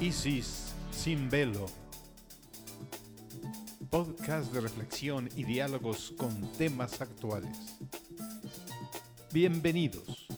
Isis sin velo. Podcast de reflexión y diálogos con temas actuales. Bienvenidos.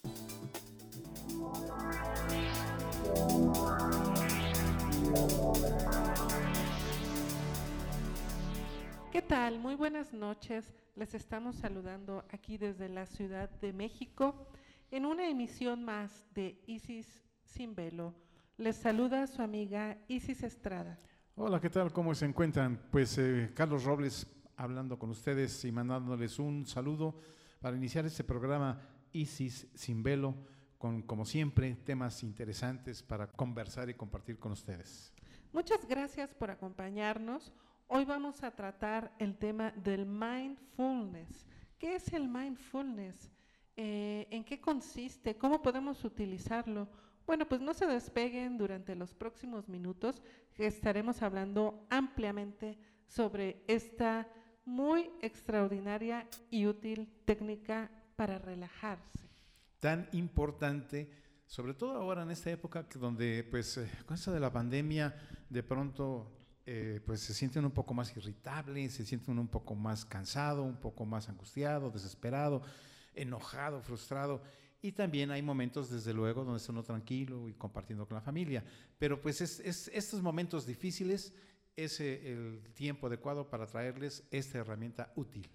¿Qué tal? Muy buenas noches. Les estamos saludando aquí desde la Ciudad de México en una emisión más de Isis sin velo les saluda su amiga Isis Estrada. Hola, ¿qué tal? ¿Cómo se encuentran? Pues eh, Carlos Robles hablando con ustedes y mandándoles un saludo para iniciar este programa Isis sin velo, con como siempre temas interesantes para conversar y compartir con ustedes. Muchas gracias por acompañarnos. Hoy vamos a tratar el tema del mindfulness. ¿Qué es el mindfulness? Eh, ¿En qué consiste? ¿Cómo podemos utilizarlo? Bueno, pues no se despeguen durante los próximos minutos, estaremos hablando ampliamente sobre esta muy extraordinaria y útil técnica para relajarse. Tan importante, sobre todo ahora en esta época donde, pues, eh, con esto de la pandemia, de pronto eh, pues se sienten un poco más irritables, se sienten un poco más cansado, un poco más angustiado, desesperado, enojado, frustrado. Y también hay momentos, desde luego, donde está uno tranquilo y compartiendo con la familia. Pero pues es, estos momentos difíciles es eh, el tiempo adecuado para traerles esta herramienta útil.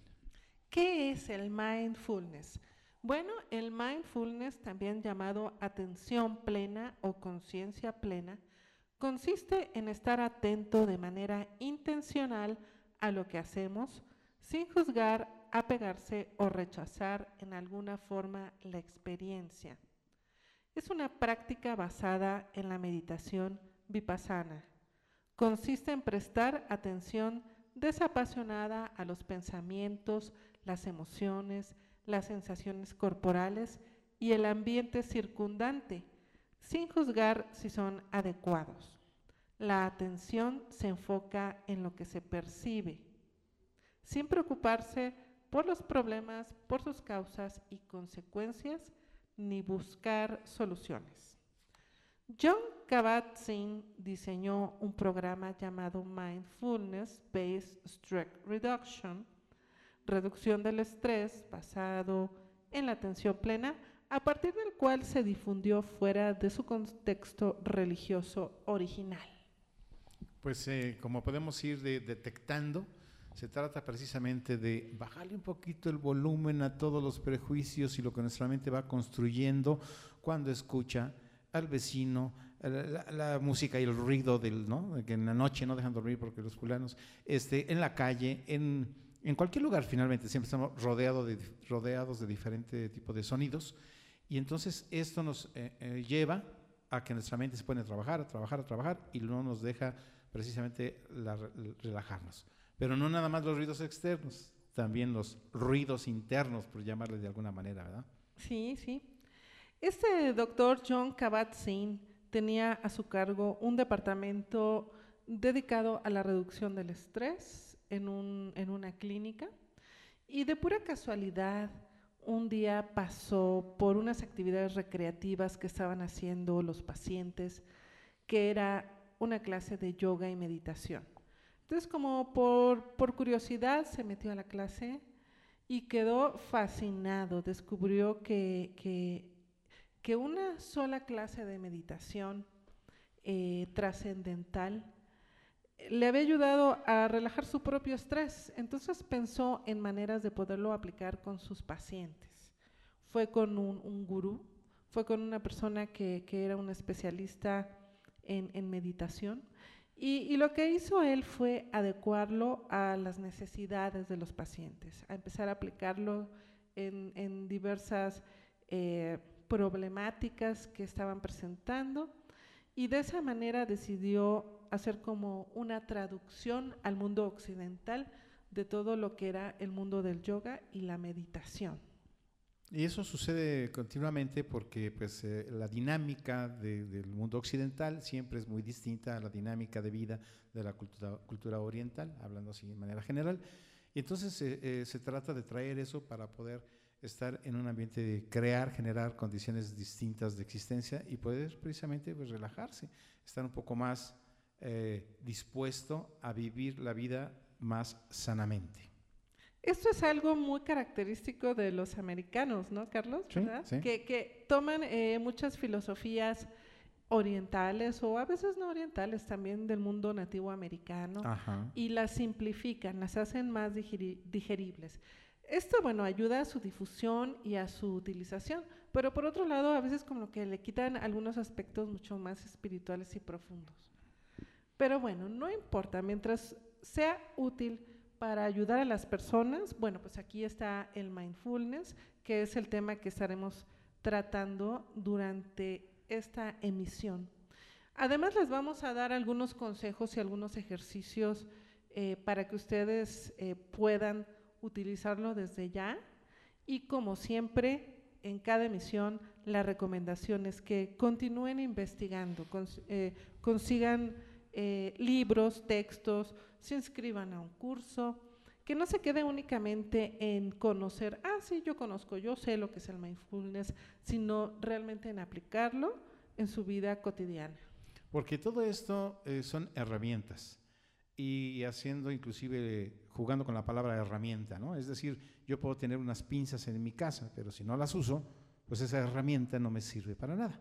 ¿Qué es el mindfulness? Bueno, el mindfulness, también llamado atención plena o conciencia plena, consiste en estar atento de manera intencional a lo que hacemos sin juzgar apegarse o rechazar en alguna forma la experiencia. Es una práctica basada en la meditación vipassana. Consiste en prestar atención desapasionada a los pensamientos, las emociones, las sensaciones corporales y el ambiente circundante, sin juzgar si son adecuados. La atención se enfoca en lo que se percibe, sin preocuparse por los problemas, por sus causas y consecuencias, ni buscar soluciones. John Kabat-Zinn diseñó un programa llamado Mindfulness Based Stress Reduction, reducción del estrés basado en la atención plena, a partir del cual se difundió fuera de su contexto religioso original. Pues eh, como podemos ir detectando, se trata precisamente de bajarle un poquito el volumen a todos los prejuicios y lo que nuestra mente va construyendo cuando escucha al vecino, la, música y el ruido del, ¿no? que en la noche no dejan dormir porque los fulanos, este, en la calle, en, en cualquier lugar finalmente, siempre estamos rodeados de, rodeados de diferente tipo de sonidos y entonces esto nos eh, eh, lleva a que nuestra mente se pone a trabajar, a trabajar, a trabajar y no nos deja precisamente relajarnos. Pero no nada más los ruidos externos, también los ruidos internos, por llamarles de alguna manera, ¿verdad? Sí, sí. Este doctor John Kabat-Zinn tenía a su cargo un departamento dedicado a la reducción del estrés en, un, en una clínica y de pura casualidad un día pasó por unas actividades recreativas que estaban haciendo los pacientes, que era una clase de yoga y meditación. Entonces, como por, por curiosidad, se metió a la clase y quedó fascinado. Descubrió que, que, una sola clase de meditación eh, trascendental le había ayudado a relajar su propio estrés. Entonces pensó en maneras de poderlo aplicar con sus pacientes. Fue con un, un gurú, fue con una persona que, que era un especialista en, en meditación y, lo que hizo él fue adecuarlo a las necesidades de los pacientes, a empezar a aplicarlo en, diversas eh, problemáticas que estaban presentando y de esa manera decidió hacer como una traducción al mundo occidental de todo lo que era el mundo del yoga y la meditación. Y eso sucede continuamente porque pues, eh, la dinámica del mundo occidental siempre es muy distinta a la dinámica de vida de la cultura, cultura oriental, hablando así de manera general. Y entonces eh, eh, se trata de traer eso para poder estar en un ambiente de crear, generar condiciones distintas de existencia y poder precisamente pues, relajarse, estar un poco más eh, dispuesto a vivir la vida más sanamente. Esto es algo muy característico de los americanos, ¿no, Carlos? Que, toman eh, muchas filosofías orientales o a veces no orientales también del mundo nativo americano y las simplifican, las hacen más digeribles. Esto, bueno, ayuda a su difusión y a su utilización, pero por otro lado, a veces como que le quitan algunos aspectos mucho más espirituales y profundos. Pero bueno, no importa, mientras sea útil para ayudar a las personas, bueno, pues aquí está el mindfulness, que es el tema que estaremos tratando durante esta emisión. Además, les vamos a dar algunos consejos y algunos ejercicios eh, para que ustedes eh, puedan utilizarlo desde ya. Y como siempre, en cada emisión, la recomendación es que continúen investigando, eh, consigan libros, textos, se inscriban a un curso, que no se quede únicamente en conocer, ah, sí, yo conozco, yo sé lo que es el mindfulness, sino realmente en aplicarlo en su vida cotidiana. Porque todo esto eh, son herramientas y haciendo inclusive, jugando con la palabra herramienta, ¿no? Es decir, yo puedo tener unas pinzas en mi casa, pero si no las uso, pues esa herramienta no me sirve para nada.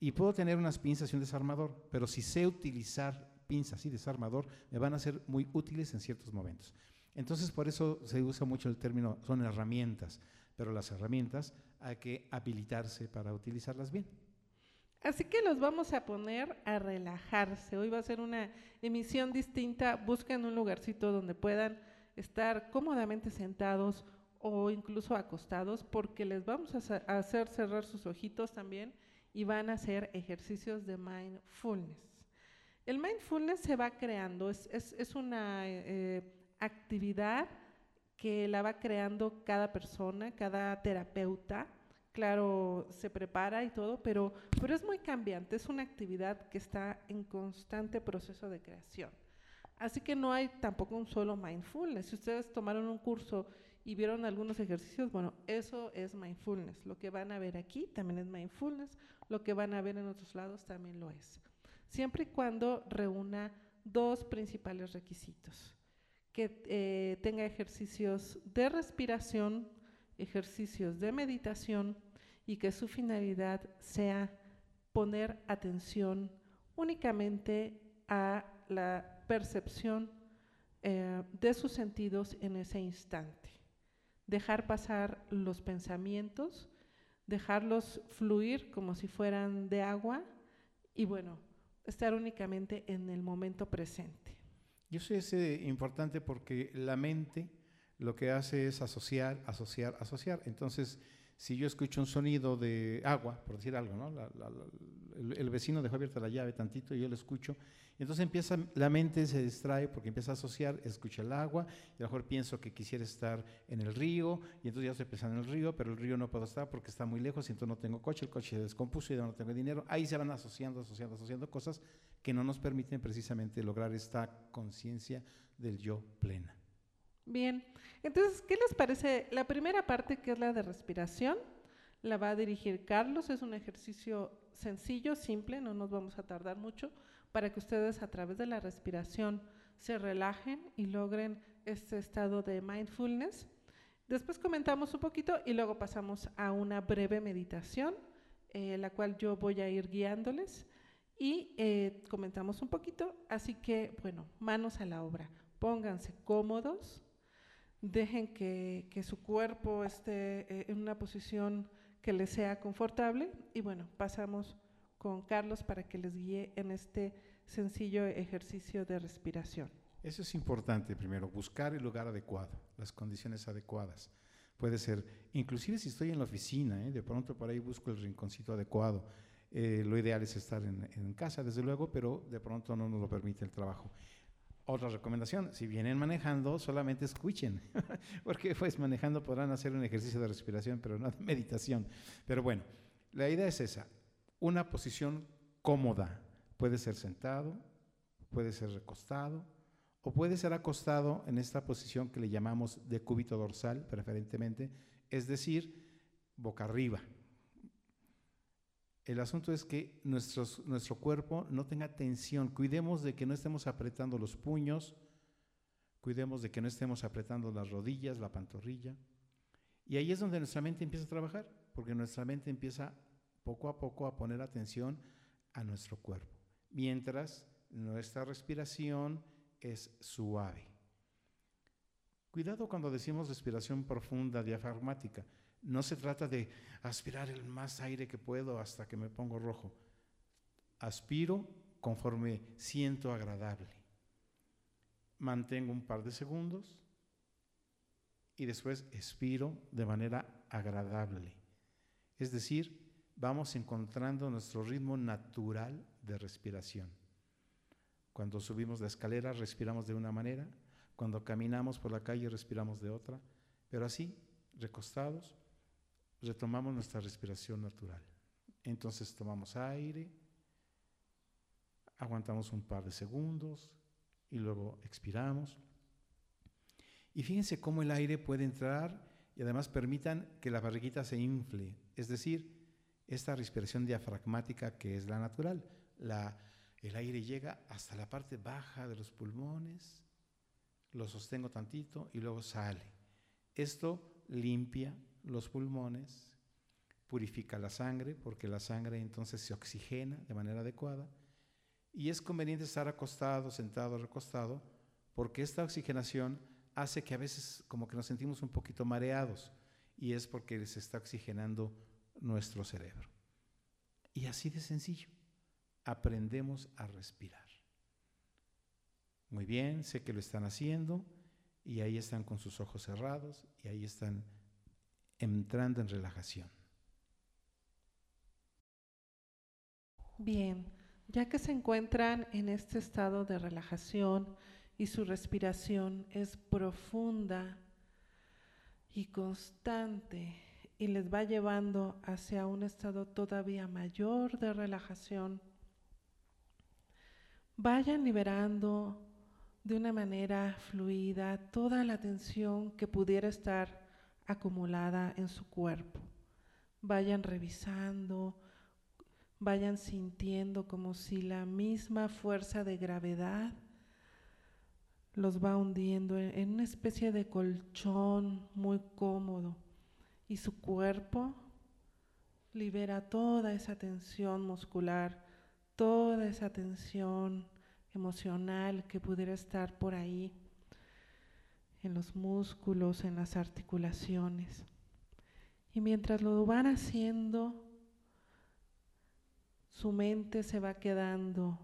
Y puedo tener unas pinzas y un desarmador, pero si sé utilizar pinzas y desarmador, me van a ser muy útiles en ciertos momentos. Entonces, por eso se usa mucho el término, son herramientas, pero las herramientas hay que habilitarse para utilizarlas bien. Así que los vamos a poner a relajarse. Hoy va a ser una emisión distinta. Busquen un lugarcito donde puedan estar cómodamente sentados o incluso acostados porque les vamos a hacer cerrar sus ojitos también y van a hacer ejercicios de mindfulness. El mindfulness se va creando, es, una eh, actividad que la va creando cada persona, cada terapeuta. Claro, se prepara y todo, pero, pero es muy cambiante, es una actividad que está en constante proceso de creación. Así que no hay tampoco un solo mindfulness. Si ustedes tomaron un curso y vieron algunos ejercicios, bueno, eso es mindfulness. Lo que van a ver aquí también es mindfulness, lo que van a ver en otros lados también lo es. Siempre y cuando reúna dos principales requisitos que eh, tenga ejercicios de respiración, ejercicios de meditación y que su finalidad sea poner atención únicamente a la percepción eh, de sus sentidos en ese instante. Dejar pasar los pensamientos, dejarlos fluir como si fueran de agua y bueno, estar únicamente en el momento presente. Yo sé es importante porque la mente lo que hace es asociar, asociar, asociar. Entonces, si yo escucho un sonido de agua, por decir algo, ¿no? el, vecino dejó abierta la llave tantito y yo lo escucho, entonces empieza, la mente se distrae porque empieza a asociar, escucha el agua, y a lo mejor pienso que quisiera estar en el río, y entonces ya estoy pensando en el río, pero el río no puedo estar porque está muy lejos, y entonces no tengo coche, el coche se descompuso y no tengo dinero. Ahí se van asociando, asociando, asociando cosas que no nos permiten precisamente lograr esta conciencia del yo plena. Bien, entonces, ¿qué les parece? La primera parte, que es la de respiración, la va a dirigir Carlos, es un ejercicio sencillo, simple, no nos vamos a tardar mucho para que ustedes a través de la respiración se relajen y logren este estado de mindfulness. Después comentamos un poquito y luego pasamos a una breve meditación, eh, la cual yo voy a ir guiándoles y eh, comentamos un poquito. Así que, bueno, manos a la obra. Pónganse cómodos, dejen que, que su cuerpo esté eh, en una posición que les sea confortable y bueno, pasamos con Carlos para que les guíe en este sencillo ejercicio de respiración. Eso es importante primero, buscar el lugar adecuado, las condiciones adecuadas. Puede ser, inclusive si estoy en la oficina, ¿eh? de pronto por ahí busco el rinconcito adecuado. Eh, lo ideal es estar en, en, casa, desde luego, pero de pronto no nos lo permite el trabajo. Otra recomendación, si vienen manejando, solamente escuchen, porque pues manejando podrán hacer un ejercicio de respiración, pero no de meditación. Pero bueno, la idea es esa, una posición cómoda. Puede ser sentado, puede ser recostado o puede ser acostado en esta posición que le llamamos de cúbito dorsal, preferentemente, es decir, boca arriba. El asunto es que nuestro cuerpo no tenga tensión, cuidemos de que no estemos apretando los puños, cuidemos de que no estemos apretando las rodillas, la pantorrilla. Y ahí es donde nuestra mente empieza a trabajar, porque nuestra mente empieza poco a poco a poner atención a nuestro cuerpo, mientras nuestra respiración es suave. Cuidado cuando decimos respiración profunda, diafragmática. No se trata de aspirar el más aire que puedo hasta que me pongo rojo. Aspiro conforme siento agradable. Mantengo un par de segundos y después expiro de manera agradable. Es decir, vamos encontrando nuestro ritmo natural de respiración. Cuando subimos la escalera respiramos de una manera, cuando caminamos por la calle respiramos de otra, pero así, recostados, retomamos nuestra respiración natural. Entonces tomamos aire, aguantamos un par de segundos y luego expiramos. Y fíjense cómo el aire puede entrar y además permitan que la barriguita se infle, es decir, esta respiración diafragmática que es la natural. El aire llega hasta la parte baja de los pulmones, lo sostengo tantito y luego sale. Esto limpia los pulmones, purifica la sangre, porque la sangre entonces se oxigena de manera adecuada. Y es conveniente estar acostado, sentado, recostado, porque esta oxigenación hace que a veces como que nos sentimos un poquito mareados y es porque se está oxigenando nuestro cerebro. Y así de sencillo, aprendemos a respirar. Muy bien, sé que lo están haciendo y ahí están con sus ojos cerrados y ahí están entrando en relajación. Bien, ya que se encuentran en este estado de relajación y su respiración es profunda y constante, y les va llevando hacia un estado todavía mayor de relajación, vayan liberando de una manera fluida toda la tensión que pudiera estar acumulada en su cuerpo. Vayan revisando, vayan sintiendo como si la misma fuerza de gravedad los va hundiendo en, una especie de colchón muy cómodo y su cuerpo libera toda esa tensión muscular, toda esa tensión emocional que pudiera estar por ahí en los músculos, en las articulaciones. Y mientras lo van haciendo, su mente se va quedando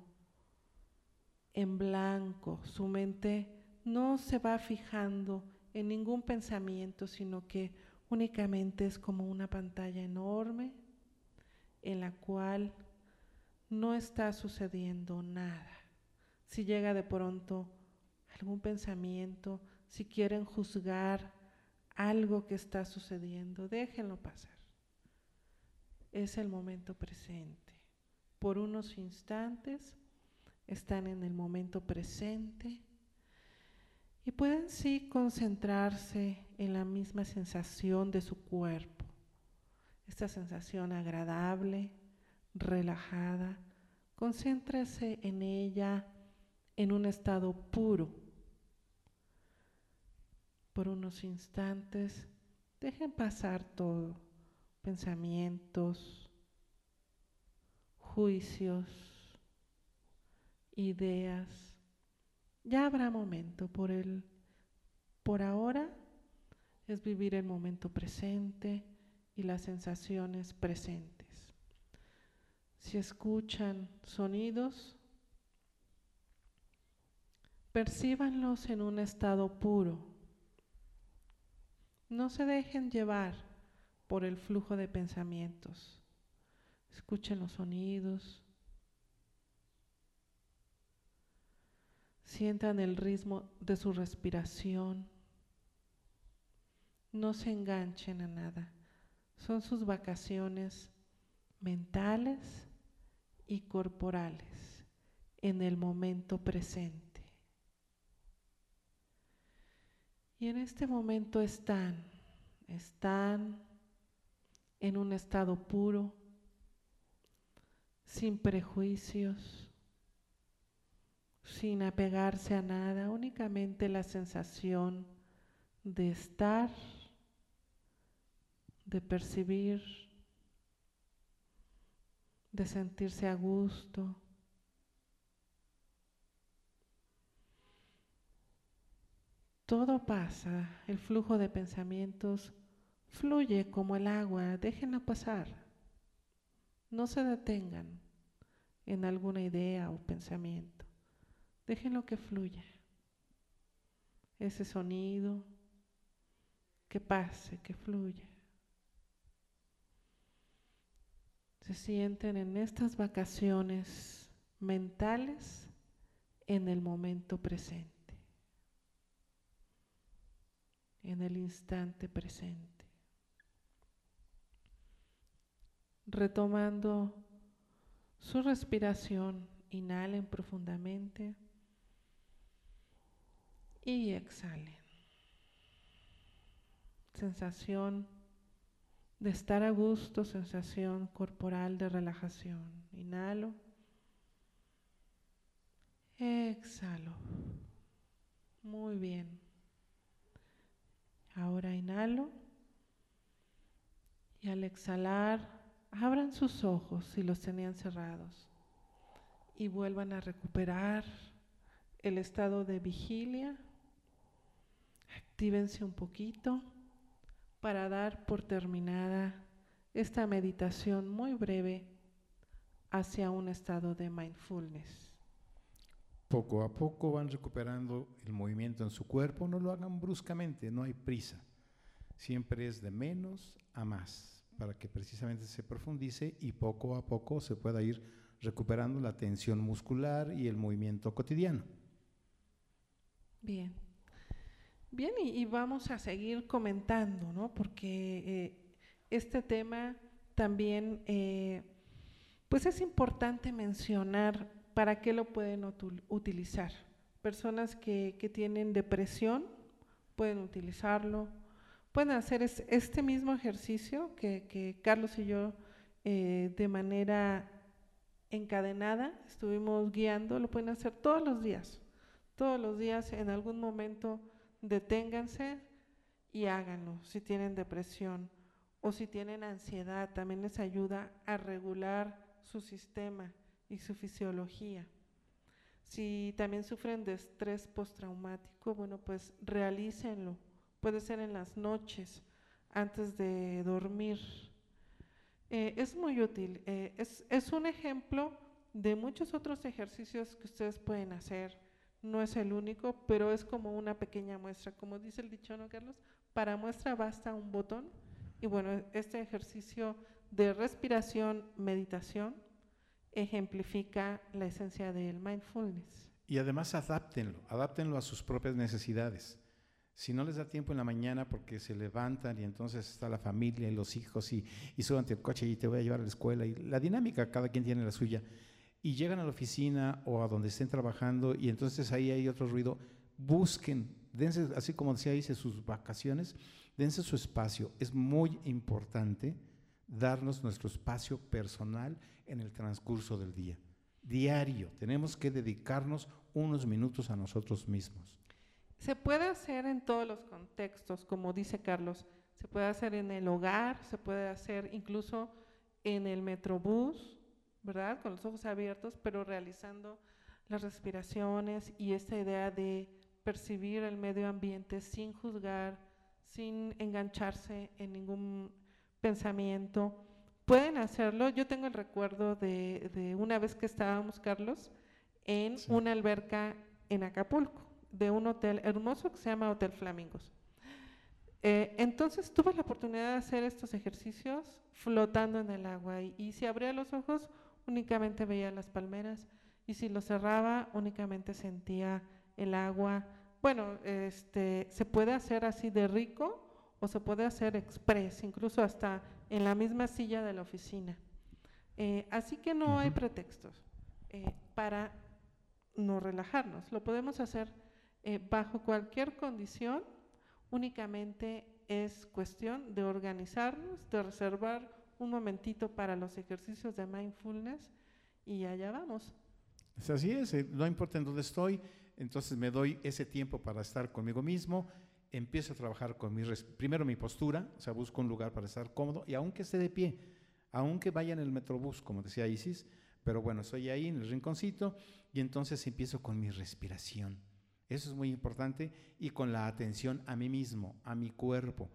en blanco, su mente no se va fijando en ningún pensamiento, sino que únicamente es como una pantalla enorme en la cual no está sucediendo nada. Si llega de pronto algún pensamiento, si quieren juzgar algo que está sucediendo, déjenlo pasar. Es el momento presente. Por unos instantes están en el momento presente y pueden sí concentrarse en la misma sensación de su cuerpo, esta sensación agradable, relajada. Concéntrese en ella en un estado puro. Por unos instantes, dejen pasar todo, pensamientos, juicios, ideas ya habrá momento por el por ahora es vivir el momento presente y las sensaciones presentes. Si escuchan sonidos, percíbanlos en un estado puro. No se dejen llevar por el flujo de pensamientos. Escuchen los sonidos, Sientan el ritmo de su respiración. No se enganchen a nada. Son sus vacaciones mentales y corporales en el momento presente. Y en este momento están, están en un estado puro, sin prejuicios, sin apegarse a nada, únicamente la sensación de estar, de percibir, de sentirse a gusto. Todo pasa, el flujo de pensamientos fluye como el agua, déjenla pasar. No se detengan en alguna idea o pensamiento. Déjenlo que fluya. Ese sonido, que pase, que fluya. Se sienten en estas vacaciones mentales en el momento presente, en el instante presente. Retomando su respiración, inhalen profundamente y exhalen. Sensación de estar a gusto, sensación corporal de relajación. Inhalo. Exhalo. Muy bien. Ahora inhalo. Y al exhalar, abran sus ojos si los tenían cerrados. Y vuelvan a recuperar el estado de vigilia Actívense un poquito para dar por terminada esta meditación muy breve hacia un estado de mindfulness. Poco a poco van recuperando el movimiento en su cuerpo, no lo hagan bruscamente, no hay prisa. Siempre es de menos a más, para que precisamente se profundice y poco a poco se pueda ir recuperando la tensión muscular y el movimiento cotidiano. Bien. Bien, y, vamos a seguir comentando, ¿no? Porque eh, este tema también, eh, pues es importante mencionar para qué lo pueden utilizar. Personas que, tienen depresión pueden utilizarlo, pueden hacer este mismo ejercicio que, Carlos y yo eh, de manera encadenada estuvimos guiando, lo pueden hacer todos los días, todos los días en algún momento deténganse y háganlo. Si tienen depresión o si tienen ansiedad, también les ayuda a regular su sistema y su fisiología. Si también sufren de estrés postraumático, bueno, pues realícenlo. Puede ser en las noches, antes de dormir. Eh, es muy útil. Eh, es, es un ejemplo de muchos otros ejercicios que ustedes pueden hacer no es el único, pero es como una pequeña muestra. Como dice el dicho, ¿no, Carlos? Para muestra basta un botón. Y bueno, este ejercicio de respiración, meditación, ejemplifica la esencia del mindfulness. Y además adáptenlo, adáptenlo a sus propias necesidades. Si no les da tiempo en la mañana porque se levantan y entonces está la familia y los hijos y, y suban el coche y te voy a llevar a la escuela y la dinámica, cada quien tiene la suya y llegan a la oficina o a donde estén trabajando y entonces ahí hay otro ruido, busquen, dense, así como decía, dice sus vacaciones, dense su espacio. Es muy importante darnos nuestro espacio personal en el transcurso del día. Diario, tenemos que dedicarnos unos minutos a nosotros mismos. Se puede hacer en todos los contextos, como dice Carlos. Se puede hacer en el hogar, se puede hacer incluso en el metrobús, ¿verdad? Con los ojos abiertos, pero realizando las respiraciones y esta idea de percibir el medio ambiente sin juzgar, sin engancharse en ningún pensamiento. Pueden hacerlo. Yo tengo el recuerdo de, una vez que estábamos, Carlos, en una alberca en Acapulco, de un hotel hermoso que se llama Hotel Flamingos. Eh, entonces tuve la oportunidad de hacer estos ejercicios flotando en el agua y, y si abría los ojos únicamente veía las palmeras y si lo cerraba únicamente sentía el agua. Bueno, este, se puede hacer así de rico o se puede hacer express, incluso hasta en la misma silla de la oficina. Eh, así que no hay pretextos eh, para no relajarnos. Lo podemos hacer eh, bajo cualquier condición Únicamente es cuestión de organizarnos, de reservar un momentito para los ejercicios de mindfulness y allá vamos. Es así es, no importa en dónde estoy, entonces me doy ese tiempo para estar conmigo mismo, empiezo a trabajar con mi, primero mi postura, o sea, busco un lugar para estar cómodo y aunque esté de pie, aunque vaya en el metrobús, como decía Isis, pero bueno, estoy ahí en el rinconcito y entonces empiezo con mi respiración. Eso es muy importante y con la atención a mí mismo, a mi cuerpo.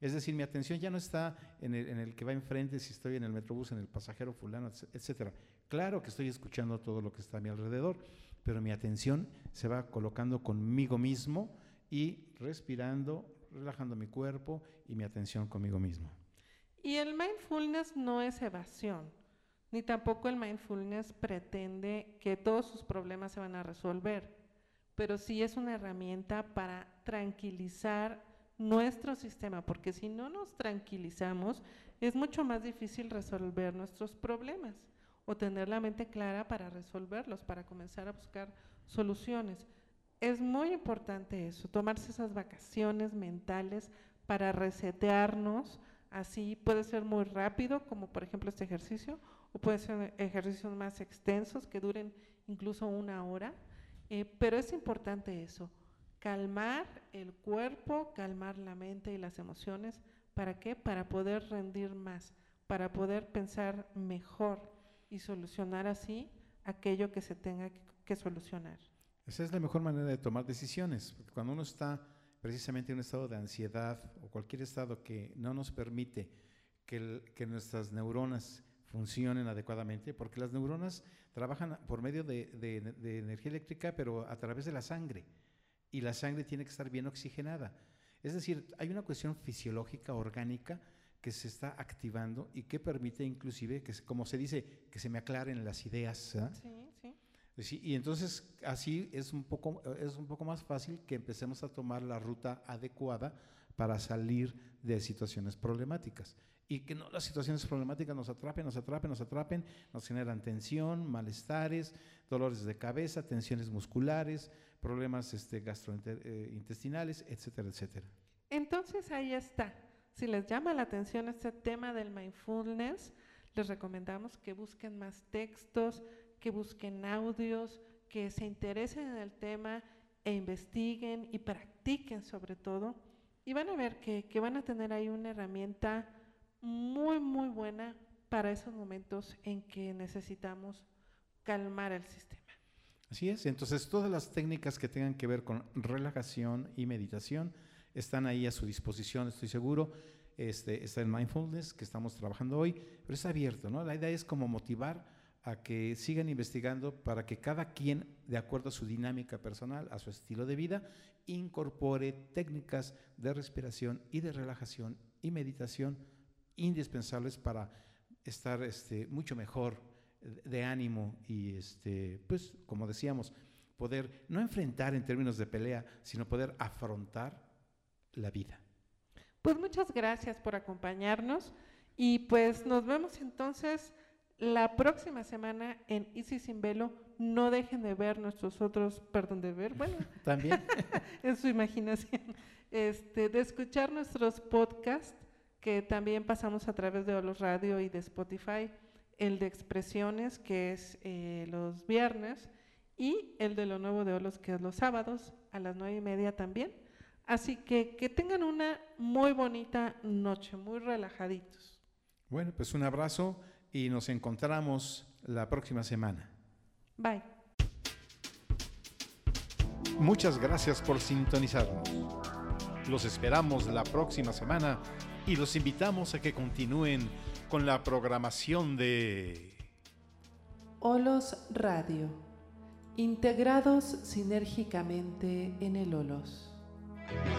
Es decir, mi atención ya no está en el, en el, que va enfrente, si estoy en el metrobús, en el pasajero fulano, etcétera. Claro que estoy escuchando todo lo que está a mi alrededor, pero mi atención se va colocando conmigo mismo y respirando, relajando mi cuerpo y mi atención conmigo mismo. Y el mindfulness no es evasión, ni tampoco el mindfulness pretende que todos sus problemas se van a resolver, pero sí es una herramienta para tranquilizar nuestro sistema, porque si no nos tranquilizamos, es mucho más difícil resolver nuestros problemas o tener la mente clara para resolverlos, para comenzar a buscar soluciones. Es muy importante eso, tomarse esas vacaciones mentales para resetearnos, así puede ser muy rápido, como por ejemplo este ejercicio, o puede ser ejercicios más extensos que duren incluso una hora, eh, pero es importante eso, calmar el cuerpo, calmar la mente y las emociones, ¿para qué? Para poder rendir más, para poder pensar mejor y solucionar así aquello que se tenga que, solucionar. Esa es la mejor manera de tomar decisiones. Cuando uno está precisamente en un estado de ansiedad o cualquier estado que no nos permite que, que nuestras neuronas funcionen adecuadamente, porque las neuronas trabajan por medio de, de, energía eléctrica, pero a través de la sangre, y la sangre tiene que estar bien oxigenada. Es decir, hay una cuestión fisiológica, orgánica, que se está activando y que permite inclusive que, como se dice, que se me aclaren las ideas. ¿ah? Sí, y entonces así es un, poco, es un poco más fácil que empecemos a tomar la ruta adecuada para salir de situaciones problemáticas. Y que no las situaciones problemáticas nos atrapen, nos atrapen, nos atrapen, nos generan tensión, malestares, dolores de cabeza, tensiones musculares, problemas este, gastrointestinales, etcétera, etcétera. Entonces ahí está si les llama la atención este tema del mindfulness, les recomendamos que busquen más textos, que busquen audios, que se interesen en el tema e investiguen y practiquen sobre todo. Y van a ver que, que van a tener ahí una herramienta muy, muy buena para esos momentos en que necesitamos calmar el sistema. Así es, entonces todas las técnicas que tengan que ver con relajación y meditación, están ahí a su disposición, estoy seguro. Este, está el mindfulness que estamos trabajando hoy, pero es abierto, ¿no? La idea es como motivar a que sigan investigando para que cada quien, de acuerdo a su dinámica personal, a su estilo de vida, incorpore técnicas de respiración y de relajación y meditación indispensables para estar este, mucho mejor de ánimo y, este, pues, como decíamos, poder no enfrentar en términos de pelea, sino poder afrontar la vida. Pues muchas gracias por acompañarnos y pues nos vemos entonces la próxima semana en Easy Sin Velo. No dejen de ver nuestros otros, perdón, de ver, bueno, también en su imaginación, este, de escuchar nuestros podcasts que también pasamos a través de Olos Radio y de Spotify, el de Expresiones, que es eh, los viernes, y el de lo nuevo de Olos, que es los sábados, a las nueve y media también. Así que que tengan una muy bonita noche, muy relajaditos. Bueno, pues un abrazo y nos encontramos la próxima semana. Bye. Muchas gracias por sintonizarnos. Los esperamos la próxima semana y los invitamos a que continúen con la programación de Olos Radio, integrados sinérgicamente en el Olos. Thank you.